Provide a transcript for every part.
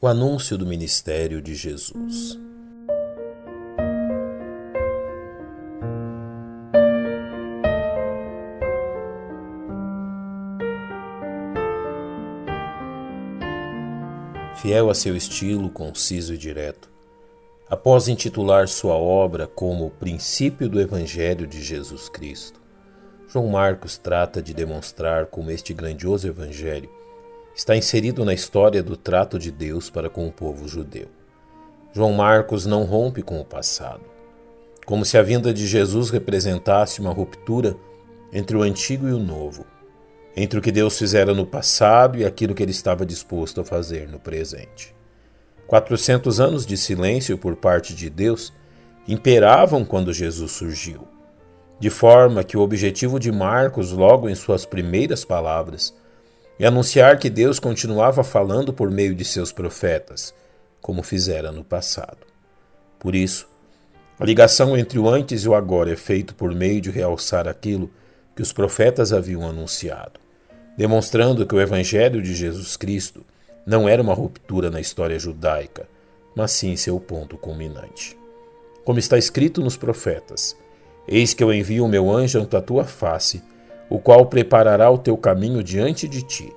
O anúncio do ministério de Jesus. Fiel a seu estilo conciso e direto, após intitular sua obra como o princípio do Evangelho de Jesus Cristo, João Marcos trata de demonstrar como este grandioso Evangelho está inserido na história do trato de Deus para com o povo judeu. João Marcos não rompe com o passado, como se a vinda de Jesus representasse uma ruptura entre o antigo e o novo, entre o que Deus fizera no passado e aquilo que ele estava disposto a fazer no presente. Quatrocentos anos de silêncio por parte de Deus imperavam quando Jesus surgiu, de forma que o objetivo de Marcos, logo em suas primeiras palavras, e anunciar que Deus continuava falando por meio de seus profetas, como fizera no passado. Por isso, a ligação entre o antes e o agora é feita por meio de realçar aquilo que os profetas haviam anunciado, demonstrando que o Evangelho de Jesus Cristo não era uma ruptura na história judaica, mas sim seu ponto culminante. Como está escrito nos profetas: Eis que eu envio o meu anjo ante a tua face o qual preparará o teu caminho diante de ti.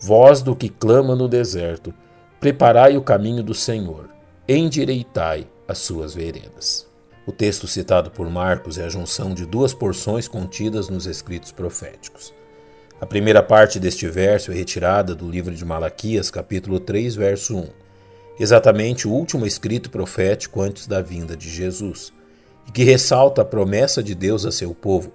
Vós do que clama no deserto, preparai o caminho do Senhor, endireitai as suas veredas. O texto citado por Marcos é a junção de duas porções contidas nos escritos proféticos. A primeira parte deste verso é retirada do livro de Malaquias, capítulo 3, verso 1, exatamente o último escrito profético antes da vinda de Jesus, e que ressalta a promessa de Deus a seu povo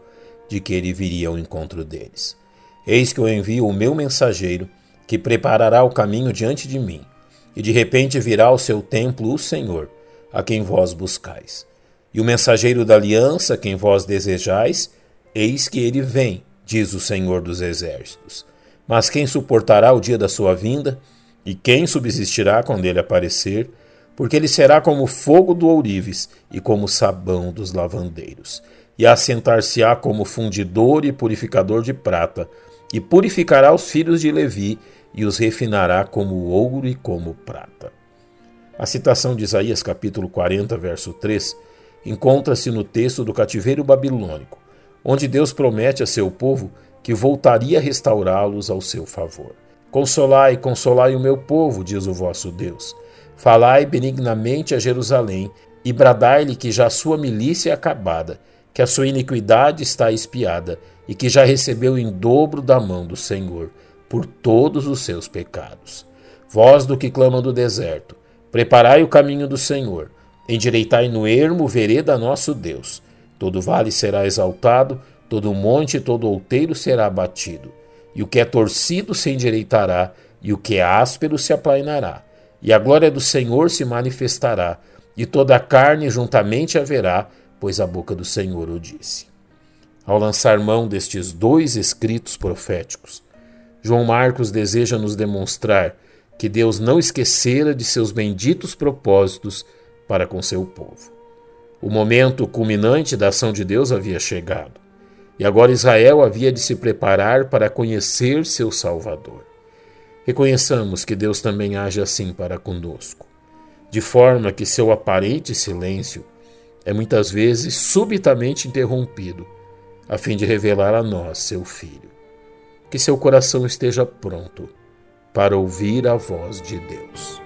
de que ele viria ao encontro deles. Eis que eu envio o meu mensageiro, que preparará o caminho diante de mim, e de repente virá ao seu templo o Senhor, a quem vós buscais. E o mensageiro da aliança, quem vós desejais, eis que ele vem, diz o Senhor dos Exércitos. Mas quem suportará o dia da sua vinda? E quem subsistirá quando ele aparecer? Porque ele será como fogo do ourives e como sabão dos lavandeiros e assentar-se-á como fundidor e purificador de prata, e purificará os filhos de Levi, e os refinará como ouro e como prata. A citação de Isaías capítulo 40, verso 3, encontra-se no texto do cativeiro babilônico, onde Deus promete a seu povo que voltaria a restaurá-los ao seu favor. Consolai, consolai o meu povo, diz o vosso Deus. Falai benignamente a Jerusalém e bradai-lhe que já sua milícia é acabada que a sua iniquidade está espiada e que já recebeu em dobro da mão do Senhor por todos os seus pecados. Vós do que clama do deserto, preparai o caminho do Senhor, endireitai no ermo vereda nosso Deus. Todo vale será exaltado, todo monte e todo outeiro será abatido, e o que é torcido se endireitará, e o que é áspero se aplainará, e a glória do Senhor se manifestará, e toda a carne juntamente haverá, pois a boca do Senhor o disse. Ao lançar mão destes dois escritos proféticos, João Marcos deseja nos demonstrar que Deus não esquecera de seus benditos propósitos para com seu povo. O momento culminante da ação de Deus havia chegado, e agora Israel havia de se preparar para conhecer seu Salvador. Reconheçamos que Deus também age assim para conosco, de forma que seu aparente silêncio é muitas vezes subitamente interrompido, a fim de revelar a nós, seu Filho. Que seu coração esteja pronto para ouvir a voz de Deus.